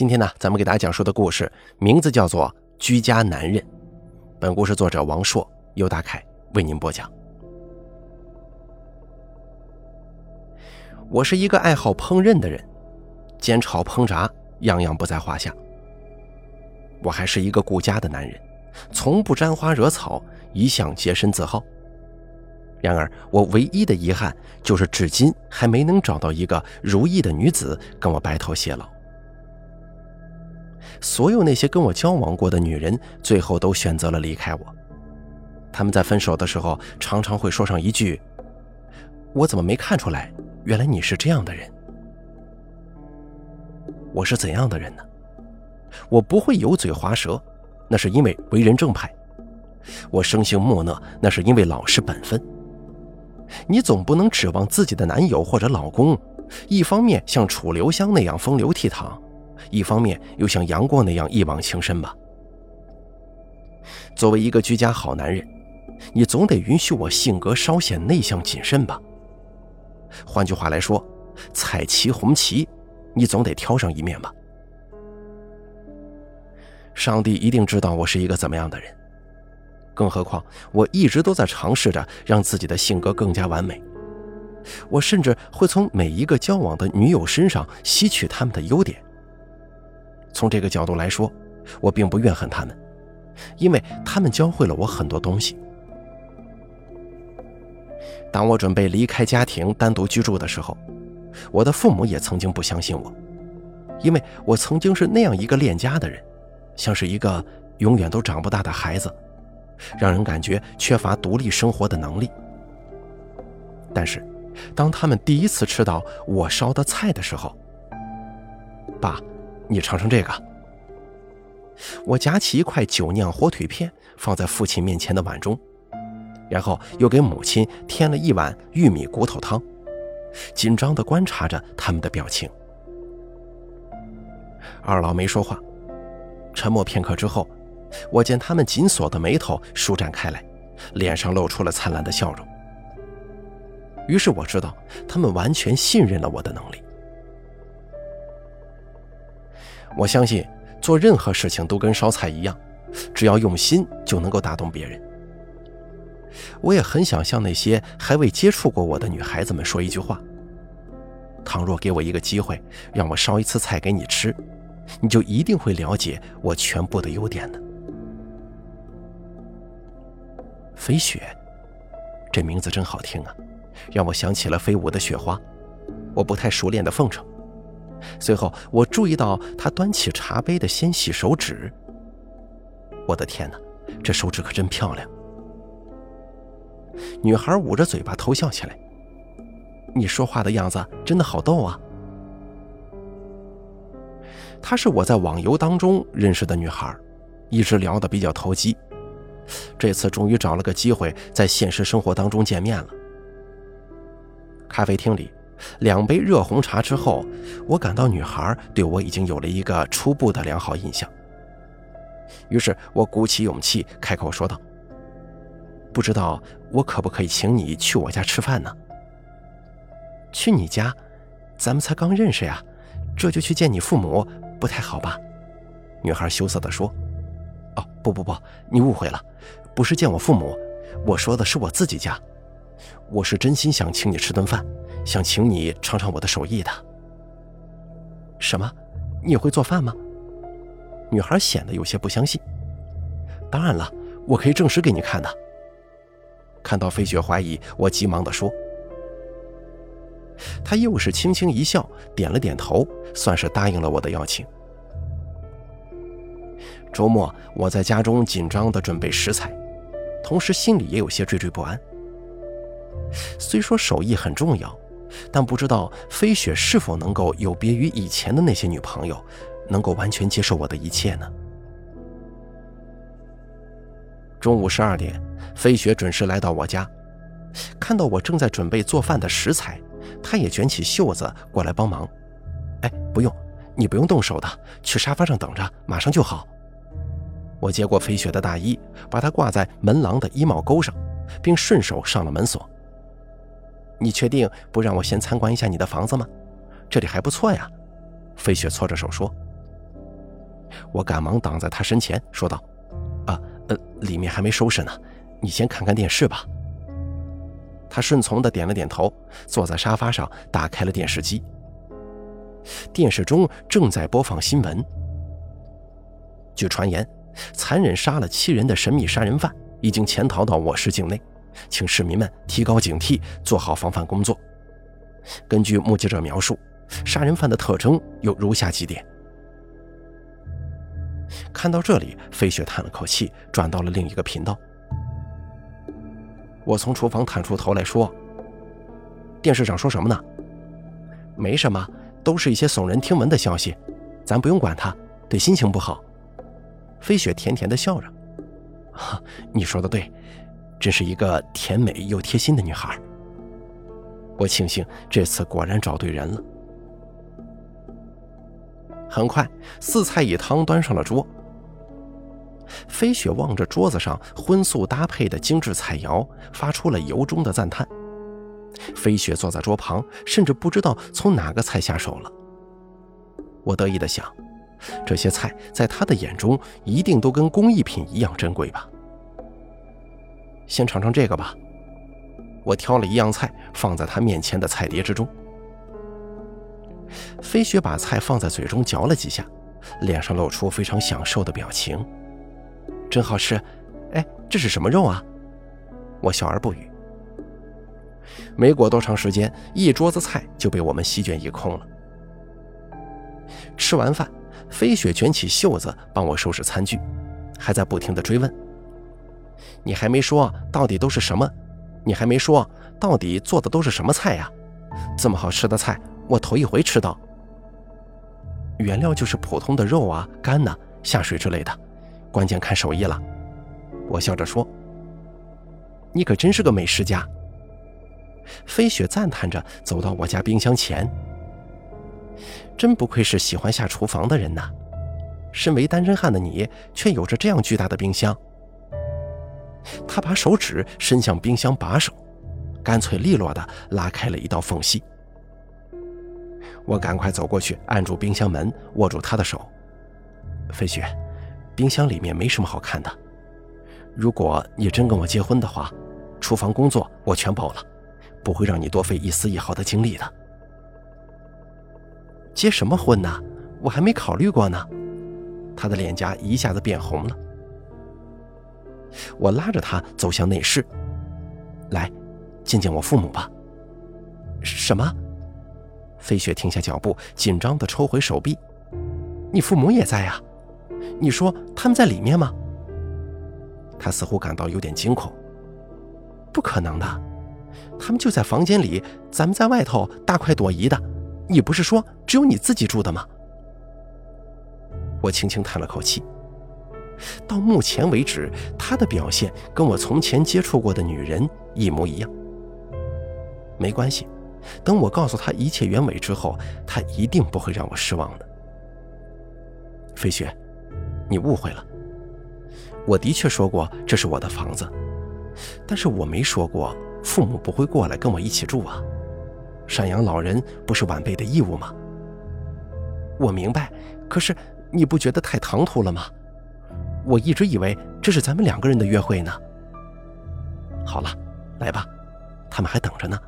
今天呢，咱们给大家讲述的故事名字叫做《居家男人》。本故事作者王硕、尤大凯为您播讲。我是一个爱好烹饪的人，煎炒烹炸样样不在话下。我还是一个顾家的男人，从不沾花惹草，一向洁身自好。然而，我唯一的遗憾就是，至今还没能找到一个如意的女子跟我白头偕老。所有那些跟我交往过的女人，最后都选择了离开我。他们在分手的时候，常常会说上一句：“我怎么没看出来？原来你是这样的人。”我是怎样的人呢？我不会油嘴滑舌，那是因为为人正派；我生性木讷，那是因为老实本分。你总不能指望自己的男友或者老公，一方面像楚留香那样风流倜傥。一方面又像杨过那样一往情深吧。作为一个居家好男人，你总得允许我性格稍显内向谨慎吧。换句话来说，彩旗红旗，你总得挑上一面吧。上帝一定知道我是一个怎么样的人，更何况我一直都在尝试着让自己的性格更加完美。我甚至会从每一个交往的女友身上吸取他们的优点。从这个角度来说，我并不怨恨他们，因为他们教会了我很多东西。当我准备离开家庭单独居住的时候，我的父母也曾经不相信我，因为我曾经是那样一个恋家的人，像是一个永远都长不大的孩子，让人感觉缺乏独立生活的能力。但是，当他们第一次吃到我烧的菜的时候，爸。你尝尝这个。我夹起一块酒酿火腿片，放在父亲面前的碗中，然后又给母亲添了一碗玉米骨头汤，紧张地观察着他们的表情。二老没说话，沉默片刻之后，我见他们紧锁的眉头舒展开来，脸上露出了灿烂的笑容。于是我知道，他们完全信任了我的能力。我相信做任何事情都跟烧菜一样，只要用心就能够打动别人。我也很想向那些还未接触过我的女孩子们说一句话：倘若给我一个机会，让我烧一次菜给你吃，你就一定会了解我全部的优点的。飞雪，这名字真好听啊，让我想起了飞舞的雪花。我不太熟练的奉承。随后，我注意到他端起茶杯的纤细手指。我的天哪，这手指可真漂亮！女孩捂着嘴巴偷笑起来。你说话的样子真的好逗啊！她是我在网游当中认识的女孩，一直聊得比较投机。这次终于找了个机会在现实生活当中见面了。咖啡厅里。两杯热红茶之后，我感到女孩对我已经有了一个初步的良好印象。于是我鼓起勇气开口说道：“不知道我可不可以请你去我家吃饭呢？”“去你家？咱们才刚认识呀，这就去见你父母，不太好吧？”女孩羞涩地说。“哦，不不不，你误会了，不是见我父母，我说的是我自己家。我是真心想请你吃顿饭。”想请你尝尝我的手艺的。什么？你会做饭吗？女孩显得有些不相信。当然了，我可以证实给你看的。看到飞雪怀疑，我急忙地说。她又是轻轻一笑，点了点头，算是答应了我的邀请。周末，我在家中紧张地准备食材，同时心里也有些惴惴不安。虽说手艺很重要。但不知道飞雪是否能够有别于以前的那些女朋友，能够完全接受我的一切呢？中午十二点，飞雪准时来到我家，看到我正在准备做饭的食材，她也卷起袖子过来帮忙。哎，不用，你不用动手的，去沙发上等着，马上就好。我接过飞雪的大衣，把它挂在门廊的衣帽钩上，并顺手上了门锁。你确定不让我先参观一下你的房子吗？这里还不错呀。飞雪搓着手说：“我赶忙挡在他身前，说道：“啊，呃，里面还没收拾呢，你先看看电视吧。”他顺从地点了点头，坐在沙发上，打开了电视机。电视中正在播放新闻。据传言，残忍杀了七人的神秘杀人犯已经潜逃到我市境内，请市民们提高警惕，做好防范工作。根据目击者描述，杀人犯的特征有如下几点。看到这里，飞雪叹了口气，转到了另一个频道。我从厨房探出头来说：“电视上说什么呢？没什么，都是一些耸人听闻的消息，咱不用管他，对心情不好。”飞雪甜甜的笑着：“哈，你说的对，真是一个甜美又贴心的女孩。”我庆幸这次果然找对人了。很快，四菜一汤端上了桌。飞雪望着桌子上荤素搭配的精致菜肴，发出了由衷的赞叹。飞雪坐在桌旁，甚至不知道从哪个菜下手了。我得意地想，这些菜在他的眼中一定都跟工艺品一样珍贵吧。先尝尝这个吧。我挑了一样菜放在他面前的菜碟之中。飞雪把菜放在嘴中嚼了几下，脸上露出非常享受的表情。真好吃，哎，这是什么肉啊？我笑而不语。没过多长时间，一桌子菜就被我们席卷一空了。吃完饭，飞雪卷起袖子帮我收拾餐具，还在不停的追问：“你还没说到底都是什么？你还没说到底做的都是什么菜呀？这么好吃的菜，我头一回吃到。原料就是普通的肉啊、肝呐、下水之类的。”关键看手艺了，我笑着说：“你可真是个美食家。”飞雪赞叹着走到我家冰箱前，真不愧是喜欢下厨房的人呐！身为单身汉的你，却有着这样巨大的冰箱。他把手指伸向冰箱把手，干脆利落地拉开了一道缝隙。我赶快走过去，按住冰箱门，握住他的手，飞雪。冰箱里面没什么好看的。如果你真跟我结婚的话，厨房工作我全包了，不会让你多费一丝一毫的精力的。结什么婚呢？我还没考虑过呢。他的脸颊一下子变红了。我拉着他走向内室，来，见见我父母吧。什么？飞雪停下脚步，紧张地抽回手臂。你父母也在呀？你说他们在里面吗？他似乎感到有点惊恐。不可能的，他们就在房间里，咱们在外头大快朵颐的。你不是说只有你自己住的吗？我轻轻叹了口气。到目前为止，他的表现跟我从前接触过的女人一模一样。没关系，等我告诉他一切原委之后，他一定不会让我失望的。飞雪。你误会了，我的确说过这是我的房子，但是我没说过父母不会过来跟我一起住啊。赡养老人不是晚辈的义务吗？我明白，可是你不觉得太唐突了吗？我一直以为这是咱们两个人的约会呢。好了，来吧，他们还等着呢。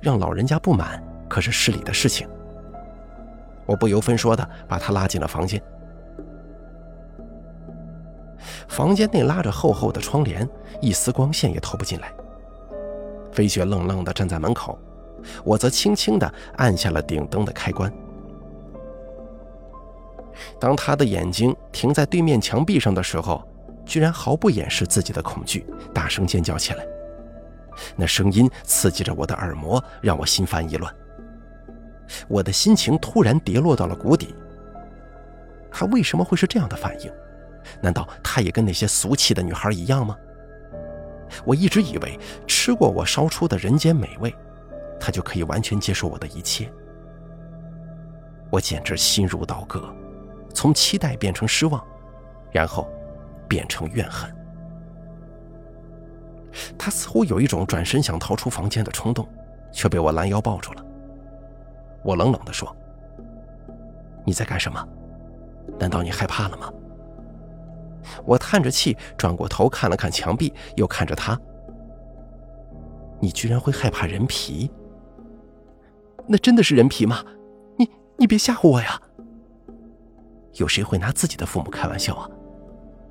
让老人家不满可是市里的事情。我不由分说的把他拉进了房间。房间内拉着厚厚的窗帘，一丝光线也透不进来。飞雪愣愣地站在门口，我则轻轻地按下了顶灯的开关。当他的眼睛停在对面墙壁上的时候，居然毫不掩饰自己的恐惧，大声尖叫起来。那声音刺激着我的耳膜，让我心烦意乱。我的心情突然跌落到了谷底。他为什么会是这样的反应？难道他也跟那些俗气的女孩一样吗？我一直以为吃过我烧出的人间美味，他就可以完全接受我的一切。我简直心如刀割，从期待变成失望，然后变成怨恨。她似乎有一种转身想逃出房间的冲动，却被我拦腰抱住了。我冷冷地说：“你在干什么？”难道你害怕了吗？我叹着气，转过头看了看墙壁，又看着他。你居然会害怕人皮？那真的是人皮吗？你你别吓唬我呀！有谁会拿自己的父母开玩笑啊？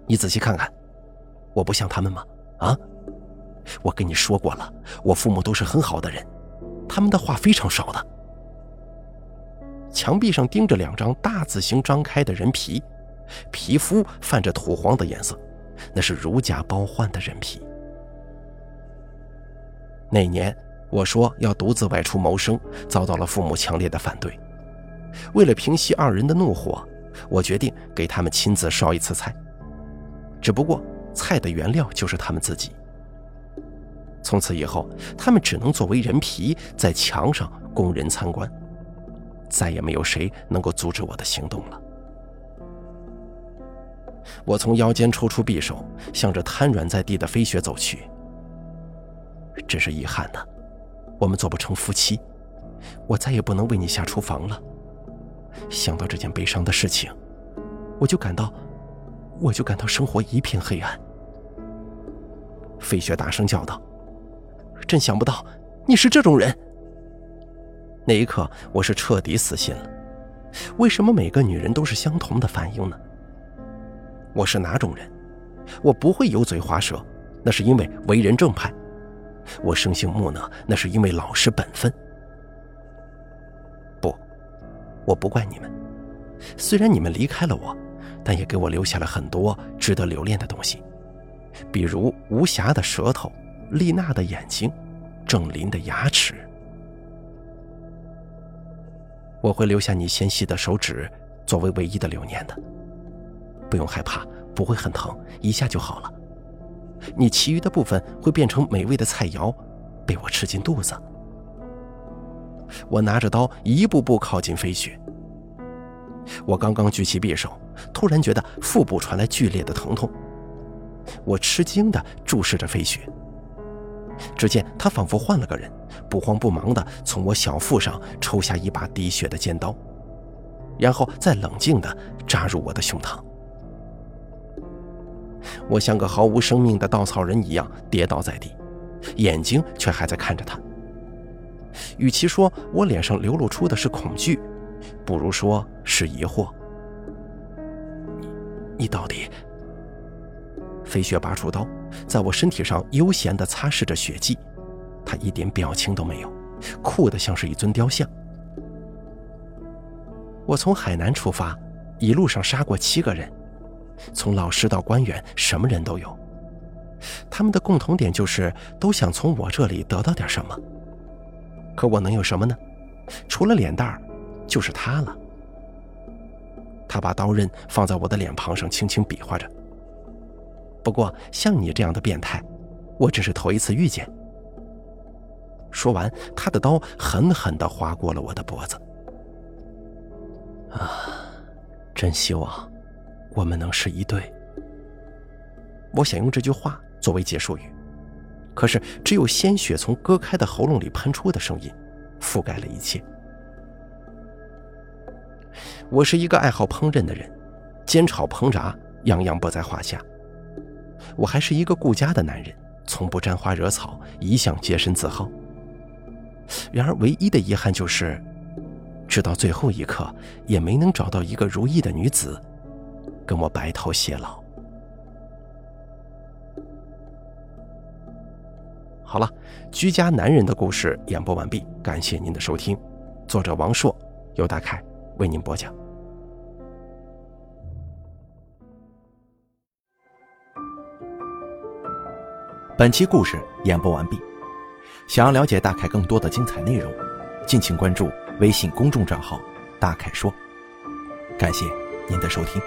你仔细看看，我不像他们吗？啊！我跟你说过了，我父母都是很好的人，他们的话非常少的。墙壁上钉着两张大字形张开的人皮，皮肤泛着土黄的颜色，那是如假包换的人皮。那年我说要独自外出谋生，遭到了父母强烈的反对。为了平息二人的怒火，我决定给他们亲自烧一次菜。只不过菜的原料就是他们自己。从此以后，他们只能作为人皮在墙上供人参观，再也没有谁能够阻止我的行动了。我从腰间抽出匕首，向着瘫软在地的飞雪走去。真是遗憾呐，我们做不成夫妻，我再也不能为你下厨房了。想到这件悲伤的事情，我就感到，我就感到生活一片黑暗。飞雪大声叫道：“真想不到你是这种人。”那一刻，我是彻底死心了。为什么每个女人都是相同的反应呢？我是哪种人？我不会油嘴滑舌，那是因为为人正派。我生性木讷，那是因为老实本分。我不怪你们。虽然你们离开了我，但也给我留下了很多值得留恋的东西，比如无瑕的舌头、丽娜的眼睛、郑林的牙齿。我会留下你纤细的手指，作为唯一的留念的。不用害怕，不会很疼，一下就好了。你其余的部分会变成美味的菜肴，被我吃进肚子。我拿着刀一步步靠近飞雪。我刚刚举起匕首，突然觉得腹部传来剧烈的疼痛。我吃惊地注视着飞雪，只见他仿佛换了个人，不慌不忙地从我小腹上抽下一把滴血的尖刀，然后再冷静地扎入我的胸膛。我像个毫无生命的稻草人一样跌倒在地，眼睛却还在看着他。与其说我脸上流露出的是恐惧，不如说是疑惑。你，你到底？飞雪拔出刀，在我身体上悠闲地擦拭着血迹，他一点表情都没有，酷得像是一尊雕像。我从海南出发，一路上杀过七个人。从老师到官员，什么人都有。他们的共同点就是都想从我这里得到点什么。可我能有什么呢？除了脸蛋儿，就是他了。他把刀刃放在我的脸庞上，轻轻比划着。不过像你这样的变态，我真是头一次遇见。说完，他的刀狠狠地划过了我的脖子。啊，真希望。我们能是一对。我想用这句话作为结束语，可是只有鲜血从割开的喉咙里喷出的声音，覆盖了一切。我是一个爱好烹饪的人，煎炒烹炸样样不在话下。我还是一个顾家的男人，从不沾花惹草，一向洁身自好。然而，唯一的遗憾就是，直到最后一刻，也没能找到一个如意的女子。跟我白头偕老。好了，居家男人的故事演播完毕，感谢您的收听。作者王硕，由大凯为您播讲。本期故事演播完毕。想要了解大凯更多的精彩内容，敬请关注微信公众账号“大凯说”。感谢您的收听。